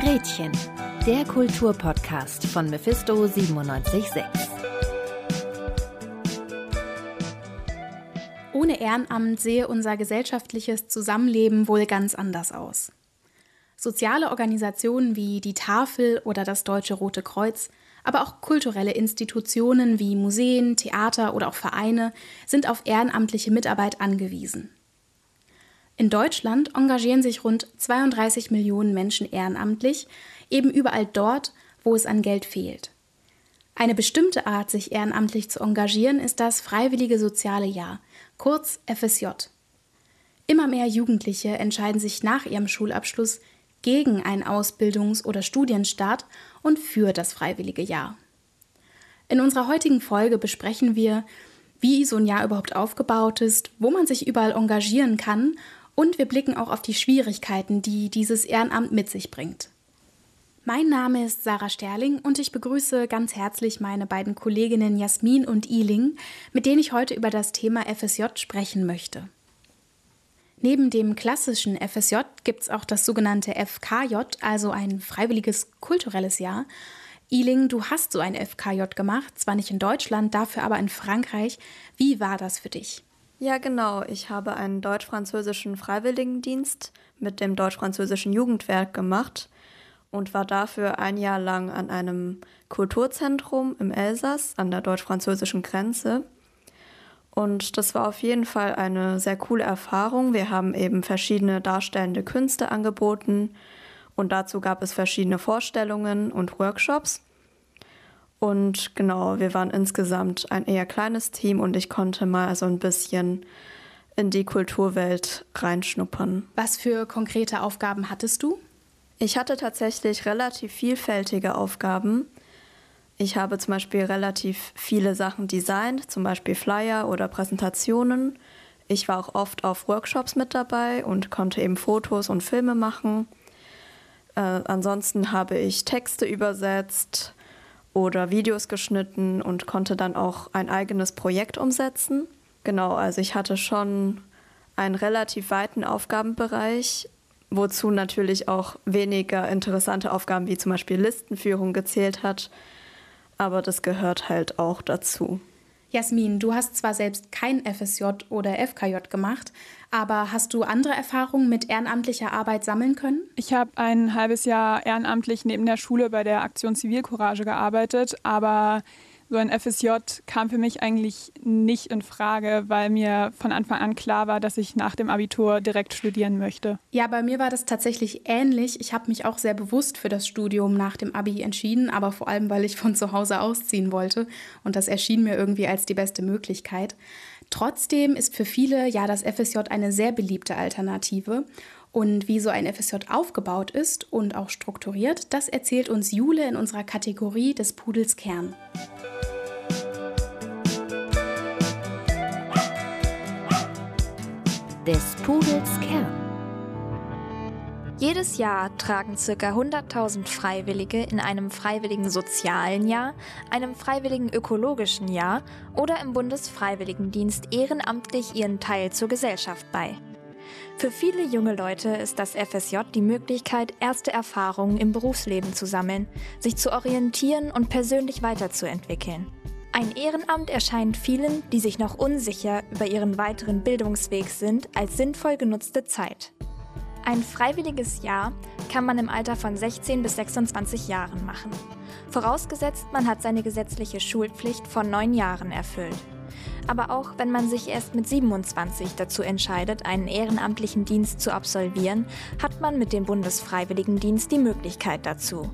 Gretchen, der Kulturpodcast von Mephisto 976. Ohne Ehrenamt sehe unser gesellschaftliches Zusammenleben wohl ganz anders aus. Soziale Organisationen wie die Tafel oder das Deutsche Rote Kreuz, aber auch kulturelle Institutionen wie Museen, Theater oder auch Vereine sind auf ehrenamtliche Mitarbeit angewiesen. In Deutschland engagieren sich rund 32 Millionen Menschen ehrenamtlich, eben überall dort, wo es an Geld fehlt. Eine bestimmte Art, sich ehrenamtlich zu engagieren, ist das Freiwillige Soziale Jahr, kurz FSJ. Immer mehr Jugendliche entscheiden sich nach ihrem Schulabschluss gegen einen Ausbildungs- oder Studienstart und für das Freiwillige Jahr. In unserer heutigen Folge besprechen wir, wie so ein Jahr überhaupt aufgebaut ist, wo man sich überall engagieren kann und wir blicken auch auf die Schwierigkeiten, die dieses Ehrenamt mit sich bringt. Mein Name ist Sarah Sterling und ich begrüße ganz herzlich meine beiden Kolleginnen Jasmin und Iling, mit denen ich heute über das Thema FSJ sprechen möchte. Neben dem klassischen FSJ gibt es auch das sogenannte FKJ, also ein freiwilliges kulturelles Jahr. Iling, du hast so ein FKJ gemacht, zwar nicht in Deutschland, dafür aber in Frankreich. Wie war das für dich? Ja, genau. Ich habe einen deutsch-französischen Freiwilligendienst mit dem deutsch-französischen Jugendwerk gemacht und war dafür ein Jahr lang an einem Kulturzentrum im Elsass an der deutsch-französischen Grenze. Und das war auf jeden Fall eine sehr coole Erfahrung. Wir haben eben verschiedene darstellende Künste angeboten und dazu gab es verschiedene Vorstellungen und Workshops. Und genau, wir waren insgesamt ein eher kleines Team und ich konnte mal so ein bisschen in die Kulturwelt reinschnuppern. Was für konkrete Aufgaben hattest du? Ich hatte tatsächlich relativ vielfältige Aufgaben. Ich habe zum Beispiel relativ viele Sachen designt, zum Beispiel Flyer oder Präsentationen. Ich war auch oft auf Workshops mit dabei und konnte eben Fotos und Filme machen. Äh, ansonsten habe ich Texte übersetzt, oder Videos geschnitten und konnte dann auch ein eigenes Projekt umsetzen. Genau, also ich hatte schon einen relativ weiten Aufgabenbereich, wozu natürlich auch weniger interessante Aufgaben wie zum Beispiel Listenführung gezählt hat, aber das gehört halt auch dazu. Jasmin, du hast zwar selbst kein FSJ oder FKJ gemacht, aber hast du andere Erfahrungen mit ehrenamtlicher Arbeit sammeln können? Ich habe ein halbes Jahr ehrenamtlich neben der Schule bei der Aktion Zivilcourage gearbeitet, aber so ein FSJ kam für mich eigentlich nicht in Frage, weil mir von Anfang an klar war, dass ich nach dem Abitur direkt studieren möchte. Ja, bei mir war das tatsächlich ähnlich. Ich habe mich auch sehr bewusst für das Studium nach dem Abi entschieden, aber vor allem, weil ich von zu Hause ausziehen wollte und das erschien mir irgendwie als die beste Möglichkeit. Trotzdem ist für viele ja das FSJ eine sehr beliebte Alternative. Und wie so ein FSJ aufgebaut ist und auch strukturiert, das erzählt uns Jule in unserer Kategorie des Pudels Kern. Des Pudels Kern. Jedes Jahr tragen ca. 100.000 Freiwillige in einem freiwilligen sozialen Jahr, einem freiwilligen ökologischen Jahr oder im Bundesfreiwilligendienst ehrenamtlich ihren Teil zur Gesellschaft bei. Für viele junge Leute ist das FSJ die Möglichkeit, erste Erfahrungen im Berufsleben zu sammeln, sich zu orientieren und persönlich weiterzuentwickeln. Ein Ehrenamt erscheint vielen, die sich noch unsicher über ihren weiteren Bildungsweg sind, als sinnvoll genutzte Zeit. Ein freiwilliges Jahr kann man im Alter von 16 bis 26 Jahren machen. Vorausgesetzt, man hat seine gesetzliche Schulpflicht von neun Jahren erfüllt. Aber auch wenn man sich erst mit 27 dazu entscheidet, einen ehrenamtlichen Dienst zu absolvieren, hat man mit dem Bundesfreiwilligendienst die Möglichkeit dazu.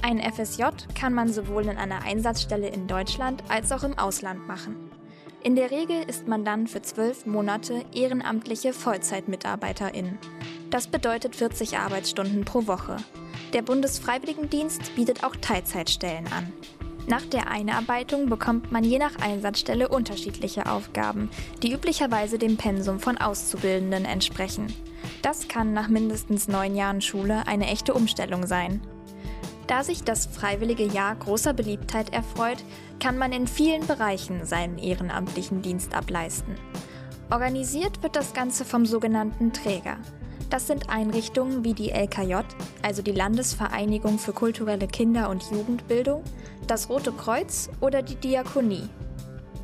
Ein FSJ kann man sowohl in einer Einsatzstelle in Deutschland als auch im Ausland machen. In der Regel ist man dann für zwölf Monate ehrenamtliche Vollzeitmitarbeiterin. Das bedeutet 40 Arbeitsstunden pro Woche. Der Bundesfreiwilligendienst bietet auch Teilzeitstellen an. Nach der Einarbeitung bekommt man je nach Einsatzstelle unterschiedliche Aufgaben, die üblicherweise dem Pensum von Auszubildenden entsprechen. Das kann nach mindestens neun Jahren Schule eine echte Umstellung sein. Da sich das freiwillige Jahr großer Beliebtheit erfreut, kann man in vielen Bereichen seinen ehrenamtlichen Dienst ableisten. Organisiert wird das Ganze vom sogenannten Träger. Das sind Einrichtungen wie die LKJ, also die Landesvereinigung für kulturelle Kinder- und Jugendbildung, das Rote Kreuz oder die Diakonie.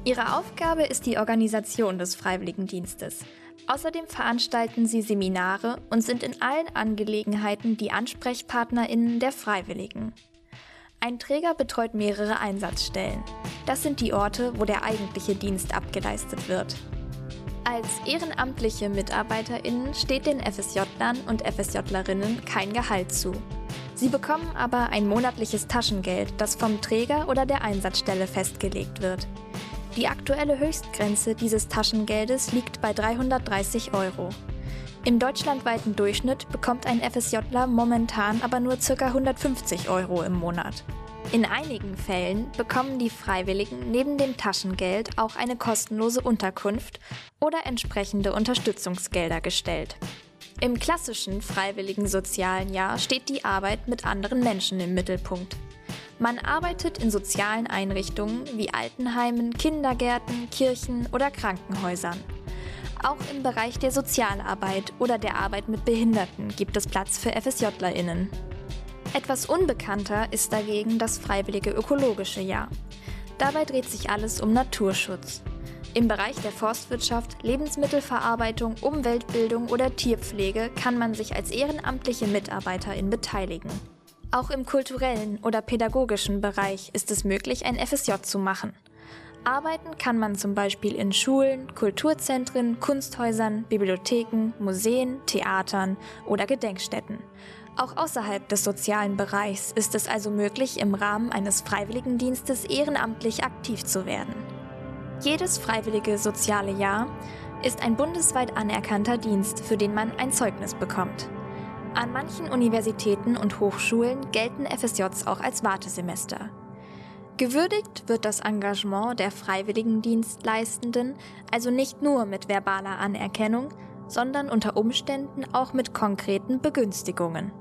Ihre Aufgabe ist die Organisation des Freiwilligendienstes. Außerdem veranstalten sie Seminare und sind in allen Angelegenheiten die Ansprechpartnerinnen der Freiwilligen. Ein Träger betreut mehrere Einsatzstellen. Das sind die Orte, wo der eigentliche Dienst abgeleistet wird. Als ehrenamtliche MitarbeiterInnen steht den FSJlern und FSJlerinnen kein Gehalt zu. Sie bekommen aber ein monatliches Taschengeld, das vom Träger oder der Einsatzstelle festgelegt wird. Die aktuelle Höchstgrenze dieses Taschengeldes liegt bei 330 Euro. Im deutschlandweiten Durchschnitt bekommt ein FSJler momentan aber nur ca. 150 Euro im Monat. In einigen Fällen bekommen die Freiwilligen neben dem Taschengeld auch eine kostenlose Unterkunft oder entsprechende Unterstützungsgelder gestellt. Im klassischen freiwilligen sozialen Jahr steht die Arbeit mit anderen Menschen im Mittelpunkt. Man arbeitet in sozialen Einrichtungen wie Altenheimen, Kindergärten, Kirchen oder Krankenhäusern. Auch im Bereich der Sozialarbeit oder der Arbeit mit Behinderten gibt es Platz für FSJlerInnen. Etwas unbekannter ist dagegen das freiwillige ökologische Jahr. Dabei dreht sich alles um Naturschutz. Im Bereich der Forstwirtschaft, Lebensmittelverarbeitung, Umweltbildung oder Tierpflege kann man sich als ehrenamtliche Mitarbeiterin beteiligen. Auch im kulturellen oder pädagogischen Bereich ist es möglich, ein FSJ zu machen. Arbeiten kann man zum Beispiel in Schulen, Kulturzentren, Kunsthäusern, Bibliotheken, Museen, Theatern oder Gedenkstätten. Auch außerhalb des sozialen Bereichs ist es also möglich, im Rahmen eines Freiwilligendienstes ehrenamtlich aktiv zu werden. Jedes freiwillige soziale Jahr ist ein bundesweit anerkannter Dienst, für den man ein Zeugnis bekommt. An manchen Universitäten und Hochschulen gelten FSJs auch als Wartesemester. Gewürdigt wird das Engagement der Freiwilligendienstleistenden also nicht nur mit verbaler Anerkennung, sondern unter Umständen auch mit konkreten Begünstigungen.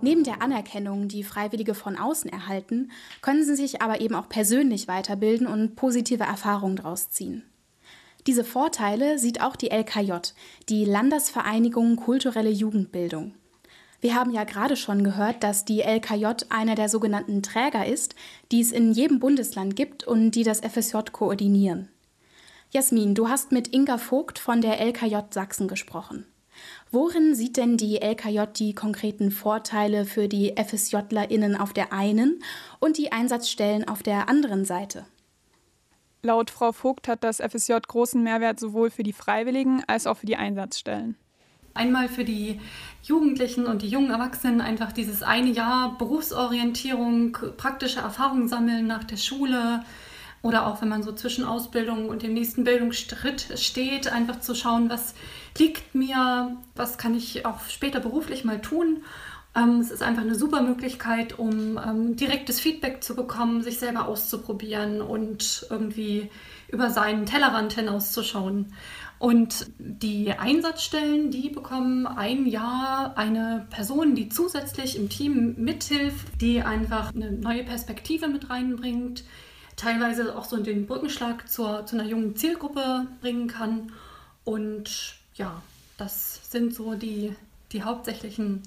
Neben der Anerkennung, die Freiwillige von außen erhalten, können sie sich aber eben auch persönlich weiterbilden und positive Erfahrungen daraus ziehen. Diese Vorteile sieht auch die LKJ, die Landesvereinigung Kulturelle Jugendbildung. Wir haben ja gerade schon gehört, dass die LKJ einer der sogenannten Träger ist, die es in jedem Bundesland gibt und die das FSJ koordinieren. Jasmin, du hast mit Inga Vogt von der LKJ Sachsen gesprochen. Worin sieht denn die LKJ die konkreten Vorteile für die FSJlerInnen auf der einen und die Einsatzstellen auf der anderen Seite? Laut Frau Vogt hat das FSJ großen Mehrwert sowohl für die Freiwilligen als auch für die Einsatzstellen. Einmal für die Jugendlichen und die jungen Erwachsenen einfach dieses eine Jahr Berufsorientierung, praktische Erfahrungen sammeln nach der Schule, oder auch wenn man so zwischen Ausbildung und dem nächsten Bildungsschritt steht, einfach zu schauen, was liegt mir, was kann ich auch später beruflich mal tun. Ähm, es ist einfach eine super Möglichkeit, um ähm, direktes Feedback zu bekommen, sich selber auszuprobieren und irgendwie über seinen Tellerrand hinauszuschauen. Und die Einsatzstellen, die bekommen ein Jahr eine Person, die zusätzlich im Team mithilft, die einfach eine neue Perspektive mit reinbringt, teilweise auch so den Brückenschlag zur, zu einer jungen Zielgruppe bringen kann. Und ja, das sind so die, die hauptsächlichen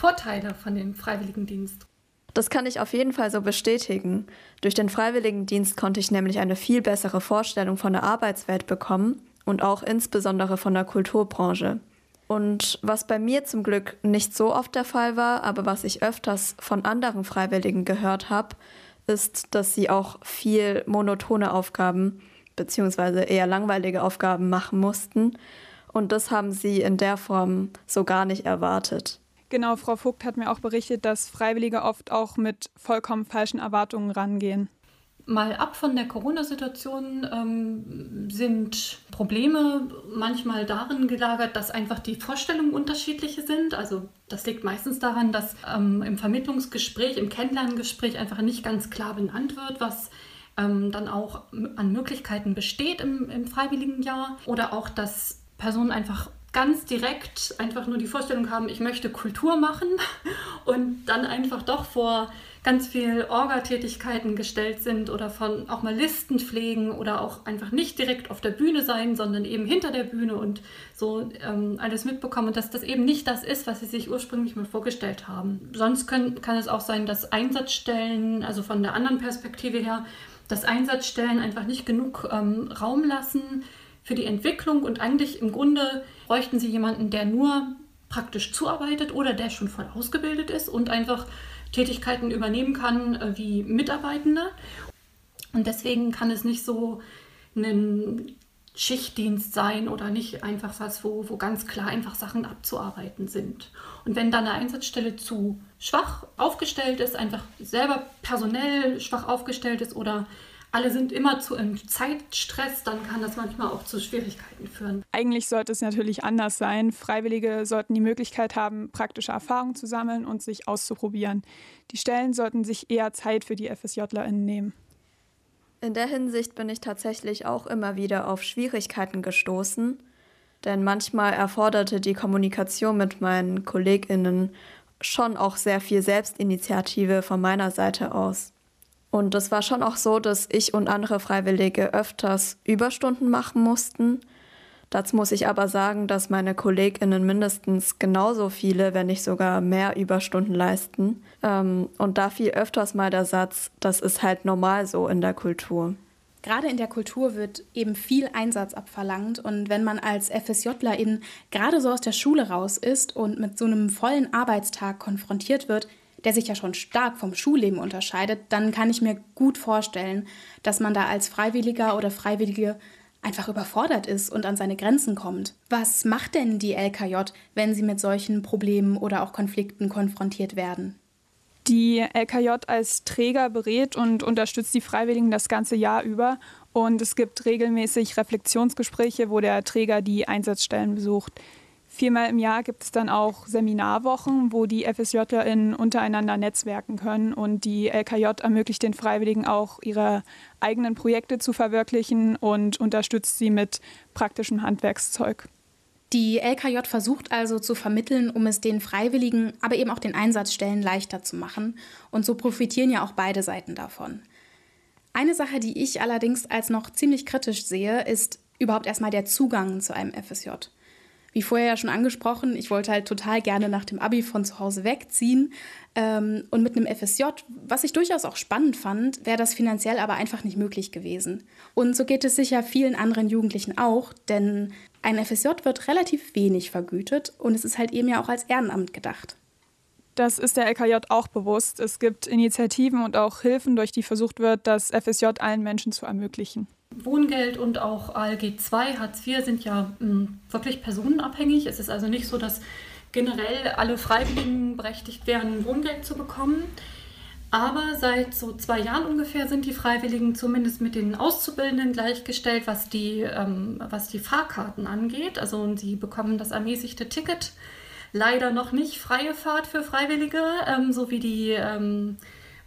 Vorteile von dem Freiwilligendienst. Das kann ich auf jeden Fall so bestätigen. Durch den Freiwilligendienst konnte ich nämlich eine viel bessere Vorstellung von der Arbeitswelt bekommen und auch insbesondere von der Kulturbranche. Und was bei mir zum Glück nicht so oft der Fall war, aber was ich öfters von anderen Freiwilligen gehört habe, ist, dass sie auch viel monotone Aufgaben beziehungsweise eher langweilige Aufgaben machen mussten. Und das haben sie in der Form so gar nicht erwartet. Genau, Frau Vogt hat mir auch berichtet, dass Freiwillige oft auch mit vollkommen falschen Erwartungen rangehen mal ab von der Corona-Situation ähm, sind Probleme manchmal darin gelagert, dass einfach die Vorstellungen unterschiedliche sind. Also das liegt meistens daran, dass ähm, im Vermittlungsgespräch, im Kennenlerngespräch einfach nicht ganz klar benannt wird, was ähm, dann auch an Möglichkeiten besteht im, im freiwilligen Jahr. Oder auch, dass Personen einfach ganz direkt einfach nur die Vorstellung haben, ich möchte Kultur machen und dann einfach doch vor ganz viel Orga-Tätigkeiten gestellt sind oder von auch mal Listen pflegen oder auch einfach nicht direkt auf der Bühne sein, sondern eben hinter der Bühne und so ähm, alles mitbekommen dass das eben nicht das ist, was sie sich ursprünglich mal vorgestellt haben. Sonst können, kann es auch sein, dass Einsatzstellen, also von der anderen Perspektive her, dass Einsatzstellen einfach nicht genug ähm, Raum lassen für die Entwicklung und eigentlich im Grunde bräuchten sie jemanden, der nur praktisch zuarbeitet oder der schon voll ausgebildet ist und einfach Tätigkeiten übernehmen kann äh, wie Mitarbeitende. Und deswegen kann es nicht so ein Schichtdienst sein oder nicht einfach was, wo, wo ganz klar einfach Sachen abzuarbeiten sind. Und wenn dann eine Einsatzstelle zu schwach aufgestellt ist, einfach selber personell schwach aufgestellt ist oder alle sind immer zu im Zeitstress, dann kann das manchmal auch zu Schwierigkeiten führen. Eigentlich sollte es natürlich anders sein. Freiwillige sollten die Möglichkeit haben, praktische Erfahrungen zu sammeln und sich auszuprobieren. Die Stellen sollten sich eher Zeit für die FSJlerInnen nehmen. In der Hinsicht bin ich tatsächlich auch immer wieder auf Schwierigkeiten gestoßen, denn manchmal erforderte die Kommunikation mit meinen KollegInnen schon auch sehr viel Selbstinitiative von meiner Seite aus. Und es war schon auch so, dass ich und andere Freiwillige öfters Überstunden machen mussten. Dazu muss ich aber sagen, dass meine KollegInnen mindestens genauso viele, wenn nicht sogar mehr Überstunden leisten. Ähm, und da fiel öfters mal der Satz, das ist halt normal so in der Kultur. Gerade in der Kultur wird eben viel Einsatz abverlangt und wenn man als FSJlerin gerade so aus der Schule raus ist und mit so einem vollen Arbeitstag konfrontiert wird, der sich ja schon stark vom Schulleben unterscheidet, dann kann ich mir gut vorstellen, dass man da als Freiwilliger oder Freiwillige einfach überfordert ist und an seine Grenzen kommt. Was macht denn die LKJ, wenn sie mit solchen Problemen oder auch Konflikten konfrontiert werden? Die LKJ als Träger berät und unterstützt die Freiwilligen das ganze Jahr über und es gibt regelmäßig Reflexionsgespräche, wo der Träger die Einsatzstellen besucht. Viermal im Jahr gibt es dann auch Seminarwochen, wo die FSJlerInnen untereinander netzwerken können und die LKJ ermöglicht den Freiwilligen auch, ihre eigenen Projekte zu verwirklichen und unterstützt sie mit praktischem Handwerkszeug. Die LKJ versucht also zu vermitteln, um es den Freiwilligen, aber eben auch den Einsatzstellen leichter zu machen. Und so profitieren ja auch beide Seiten davon. Eine Sache, die ich allerdings als noch ziemlich kritisch sehe, ist überhaupt erstmal der Zugang zu einem FSJ wie vorher ja schon angesprochen, ich wollte halt total gerne nach dem Abi von zu Hause wegziehen. Ähm, und mit einem FSJ, was ich durchaus auch spannend fand, wäre das finanziell aber einfach nicht möglich gewesen. Und so geht es sicher vielen anderen Jugendlichen auch, denn ein FSJ wird relativ wenig vergütet und es ist halt eben ja auch als Ehrenamt gedacht. Das ist der LKJ auch bewusst. Es gibt Initiativen und auch Hilfen, durch die versucht wird, das FSJ allen Menschen zu ermöglichen. Wohngeld und auch ALG 2, Hartz IV sind ja mh, hm, wirklich personenabhängig. Es ist also nicht so, dass generell alle Freiwilligen berechtigt wären, Wohngeld zu bekommen. Aber seit so zwei Jahren ungefähr sind die Freiwilligen zumindest mit den Auszubildenden gleichgestellt, was die, ähm, was die Fahrkarten angeht. Also sie bekommen das ermäßigte Ticket. Leider noch nicht freie Fahrt für Freiwillige, ähm, so wie die ähm,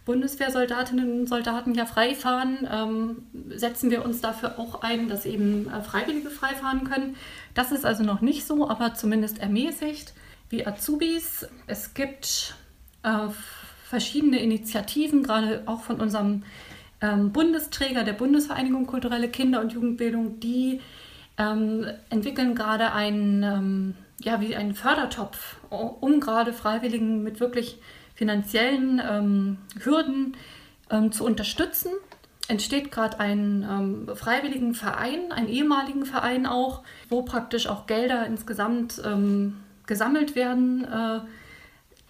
Bundeswehrsoldatinnen und Soldaten ja frei fahren, ähm, setzen wir uns dafür auch ein, dass eben äh, Freiwillige frei fahren können. Das ist also noch nicht so, aber zumindest ermäßigt wie Azubis. Es gibt äh, verschiedene Initiativen, gerade auch von unserem ähm, Bundesträger der Bundesvereinigung Kulturelle Kinder- und Jugendbildung, die ähm, entwickeln gerade einen, ähm, ja, wie einen Fördertopf, um gerade Freiwilligen mit wirklich finanziellen ähm, Hürden ähm, zu unterstützen. Entsteht gerade ein ähm, freiwilligen Verein, einen ehemaligen Verein auch, wo praktisch auch Gelder insgesamt ähm, gesammelt werden, äh,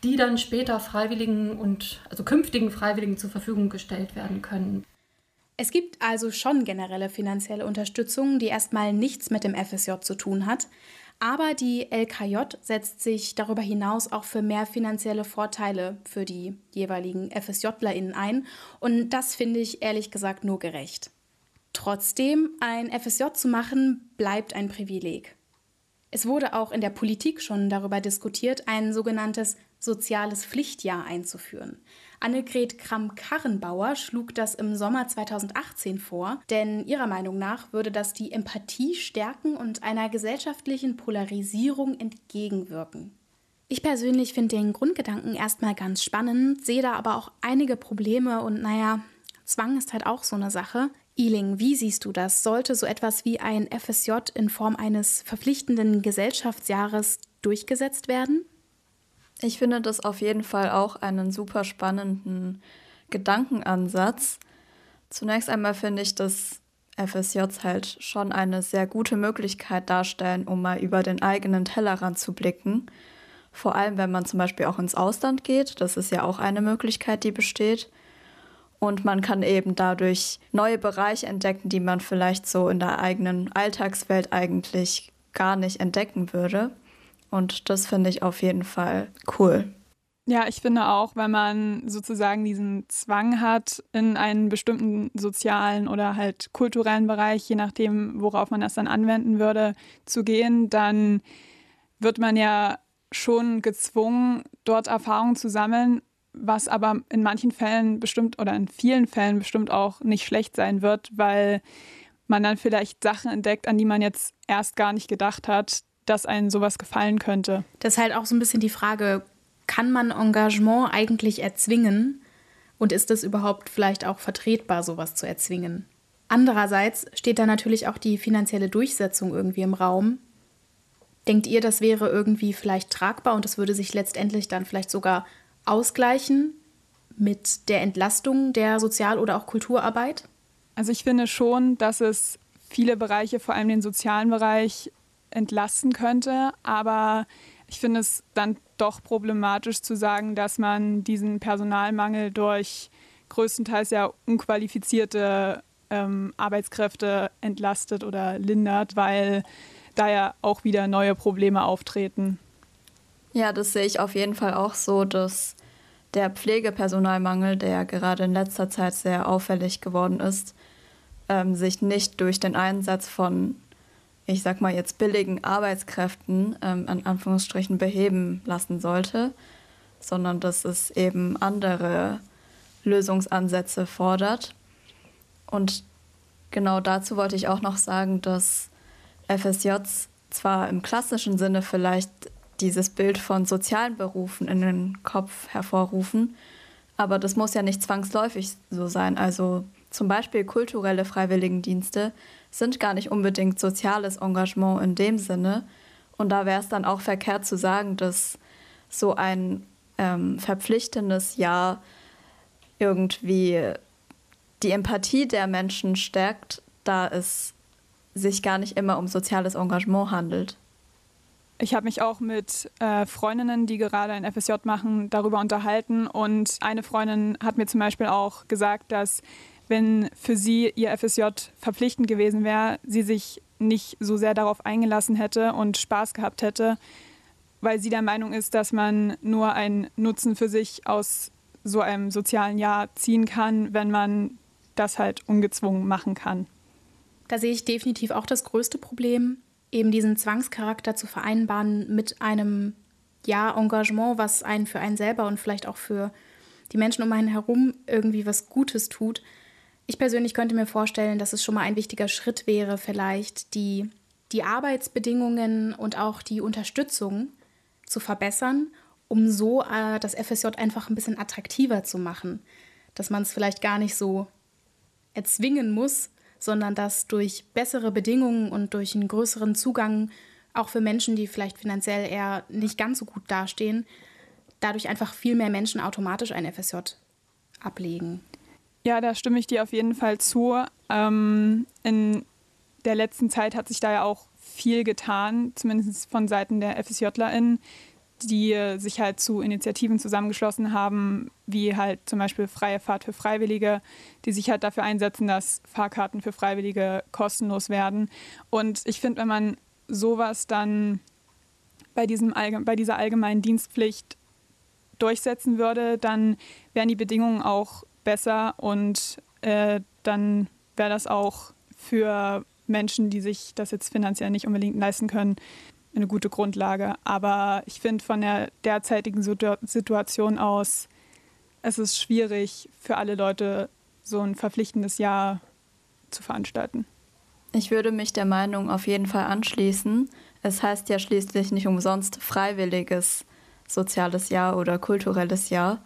die dann später Freiwilligen und also künftigen Freiwilligen zur Verfügung gestellt werden können. Es gibt also schon generelle finanzielle Unterstützung, die erstmal nichts mit dem FSJ zu tun hat. Aber die LKJ setzt sich darüber hinaus auch für mehr finanzielle Vorteile für die jeweiligen FSJlerInnen ein. Und das finde ich ehrlich gesagt nur gerecht. Trotzdem, ein FSJ zu machen, bleibt ein Privileg. Es wurde auch in der Politik schon darüber diskutiert, ein sogenanntes soziales Pflichtjahr einzuführen. Annegret Kramp-Karrenbauer schlug das im Sommer 2018 vor, denn ihrer Meinung nach würde das die Empathie stärken und einer gesellschaftlichen Polarisierung entgegenwirken. Ich persönlich finde den Grundgedanken erstmal ganz spannend, sehe da aber auch einige Probleme und naja, Zwang ist halt auch so eine Sache. Ealing, wie siehst du das? Sollte so etwas wie ein FSJ in Form eines verpflichtenden Gesellschaftsjahres durchgesetzt werden? Ich finde das auf jeden Fall auch einen super spannenden Gedankenansatz. Zunächst einmal finde ich, dass FSJs halt schon eine sehr gute Möglichkeit darstellen, um mal über den eigenen Tellerrand zu blicken. Vor allem, wenn man zum Beispiel auch ins Ausland geht. Das ist ja auch eine Möglichkeit, die besteht. Und man kann eben dadurch neue Bereiche entdecken, die man vielleicht so in der eigenen Alltagswelt eigentlich gar nicht entdecken würde. Und das finde ich auf jeden Fall cool. Ja, ich finde auch, wenn man sozusagen diesen Zwang hat, in einen bestimmten sozialen oder halt kulturellen Bereich, je nachdem, worauf man das dann anwenden würde, zu gehen, dann wird man ja schon gezwungen, dort Erfahrungen zu sammeln, was aber in manchen Fällen bestimmt oder in vielen Fällen bestimmt auch nicht schlecht sein wird, weil man dann vielleicht Sachen entdeckt, an die man jetzt erst gar nicht gedacht hat, dass einem sowas gefallen könnte. Das ist halt auch so ein bisschen die Frage, kann man Engagement eigentlich erzwingen? Und ist es überhaupt vielleicht auch vertretbar, sowas zu erzwingen? Andererseits steht da natürlich auch die finanzielle Durchsetzung irgendwie im Raum. Denkt ihr, das wäre irgendwie vielleicht tragbar und das würde sich letztendlich dann vielleicht sogar ausgleichen mit der Entlastung der Sozial- oder auch Kulturarbeit? Also ich finde schon, dass es viele Bereiche, vor allem den sozialen Bereich, entlasten könnte, aber ich finde es dann doch problematisch zu sagen, dass man diesen Personalmangel durch größtenteils ja unqualifizierte ähm, Arbeitskräfte entlastet oder lindert, weil da ja auch wieder neue Probleme auftreten. Ja, das sehe ich auf jeden Fall auch so, dass der Pflegepersonalmangel, der gerade in letzter Zeit sehr auffällig geworden ist, ähm, sich nicht durch den Einsatz von ich sag mal jetzt billigen Arbeitskräften ähm, an Anführungsstrichen beheben lassen sollte, sondern dass es eben andere Lösungsansätze fordert. Und genau dazu wollte ich auch noch sagen, dass FSJs zwar im klassischen Sinne vielleicht dieses Bild von sozialen Berufen in den Kopf hervorrufen, aber das muss ja nicht zwangsläufig so sein. Also zum Beispiel kulturelle Freiwilligendienste sind gar nicht unbedingt soziales Engagement in dem Sinne. Und da wäre es dann auch verkehrt zu sagen, dass so ein ähm, verpflichtendes Jahr irgendwie die Empathie der Menschen stärkt, da es sich gar nicht immer um soziales Engagement handelt. Ich habe mich auch mit äh, Freundinnen, die gerade ein FSJ machen, darüber unterhalten. Und eine Freundin hat mir zum Beispiel auch gesagt, dass wenn für sie ihr FSJ verpflichtend gewesen wäre, sie sich nicht so sehr darauf eingelassen hätte und Spaß gehabt hätte, weil sie der Meinung ist, dass man nur einen Nutzen für sich aus so einem sozialen Jahr ziehen kann, wenn man das halt ungezwungen machen kann. Da sehe ich definitiv auch das größte Problem, eben diesen Zwangscharakter zu vereinbaren mit einem ja, Engagement, was einen für einen selber und vielleicht auch für die Menschen um einen herum irgendwie was Gutes tut. Ich persönlich könnte mir vorstellen, dass es schon mal ein wichtiger Schritt wäre, vielleicht die, die Arbeitsbedingungen und auch die Unterstützung zu verbessern, um so äh, das FSJ einfach ein bisschen attraktiver zu machen. Dass man es vielleicht gar nicht so erzwingen muss, sondern dass durch bessere Bedingungen und durch einen größeren Zugang auch für Menschen, die vielleicht finanziell eher nicht ganz so gut dastehen, dadurch einfach viel mehr Menschen automatisch ein FSJ ablegen. Ja, da stimme ich dir auf jeden Fall zu. Ähm, in der letzten Zeit hat sich da ja auch viel getan, zumindest von Seiten der FSJlerInnen, die sich halt zu Initiativen zusammengeschlossen haben, wie halt zum Beispiel Freie Fahrt für Freiwillige, die sich halt dafür einsetzen, dass Fahrkarten für Freiwillige kostenlos werden. Und ich finde, wenn man sowas dann bei, diesem, bei dieser allgemeinen Dienstpflicht durchsetzen würde, dann wären die Bedingungen auch besser und äh, dann wäre das auch für Menschen, die sich das jetzt finanziell nicht unbedingt leisten können, eine gute Grundlage. Aber ich finde von der derzeitigen Situation aus, es ist schwierig für alle Leute, so ein verpflichtendes Jahr zu veranstalten. Ich würde mich der Meinung auf jeden Fall anschließen. Es heißt ja schließlich nicht umsonst freiwilliges soziales Jahr oder kulturelles Jahr.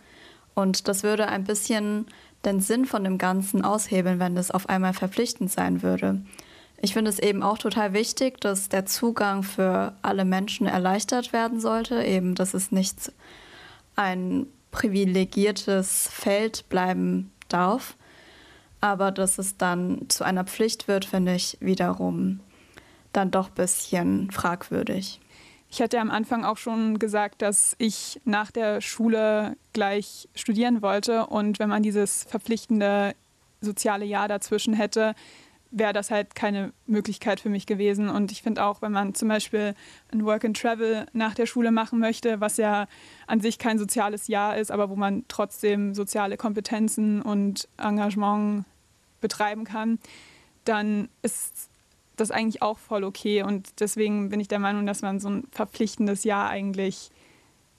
Und das würde ein bisschen den Sinn von dem Ganzen aushebeln, wenn es auf einmal verpflichtend sein würde. Ich finde es eben auch total wichtig, dass der Zugang für alle Menschen erleichtert werden sollte, eben dass es nicht ein privilegiertes Feld bleiben darf, aber dass es dann zu einer Pflicht wird, finde ich wiederum dann doch ein bisschen fragwürdig. Ich hatte am Anfang auch schon gesagt, dass ich nach der Schule gleich studieren wollte und wenn man dieses verpflichtende soziale Jahr dazwischen hätte, wäre das halt keine Möglichkeit für mich gewesen. Und ich finde auch, wenn man zum Beispiel ein Work and Travel nach der Schule machen möchte, was ja an sich kein soziales Jahr ist, aber wo man trotzdem soziale Kompetenzen und Engagement betreiben kann, dann ist das eigentlich auch voll okay. Und deswegen bin ich der Meinung, dass man so ein verpflichtendes Jahr eigentlich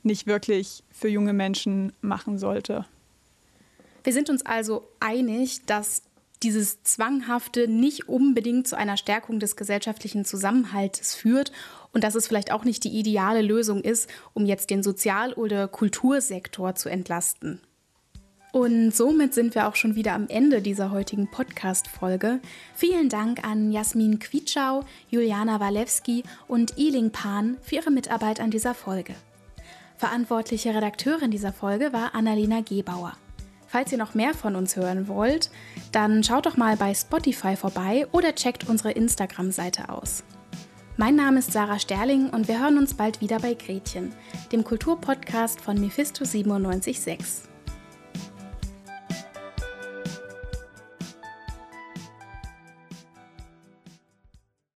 nicht wirklich für junge Menschen machen sollte. Wir sind uns also einig, dass dieses Zwanghafte nicht unbedingt zu einer Stärkung des gesellschaftlichen Zusammenhalts führt und dass es vielleicht auch nicht die ideale Lösung ist, um jetzt den Sozial- oder Kultursektor zu entlasten. Und somit sind wir auch schon wieder am Ende dieser heutigen Podcast-Folge. Vielen Dank an Jasmin Quietschau, Juliana Walewski und Iling Pan für ihre Mitarbeit an dieser Folge. Verantwortliche Redakteurin dieser Folge war Annalena Gebauer. Falls ihr noch mehr von uns hören wollt, dann schaut doch mal bei Spotify vorbei oder checkt unsere Instagram-Seite aus. Mein Name ist Sarah Sterling und wir hören uns bald wieder bei Gretchen, dem Kulturpodcast von Mephisto 976.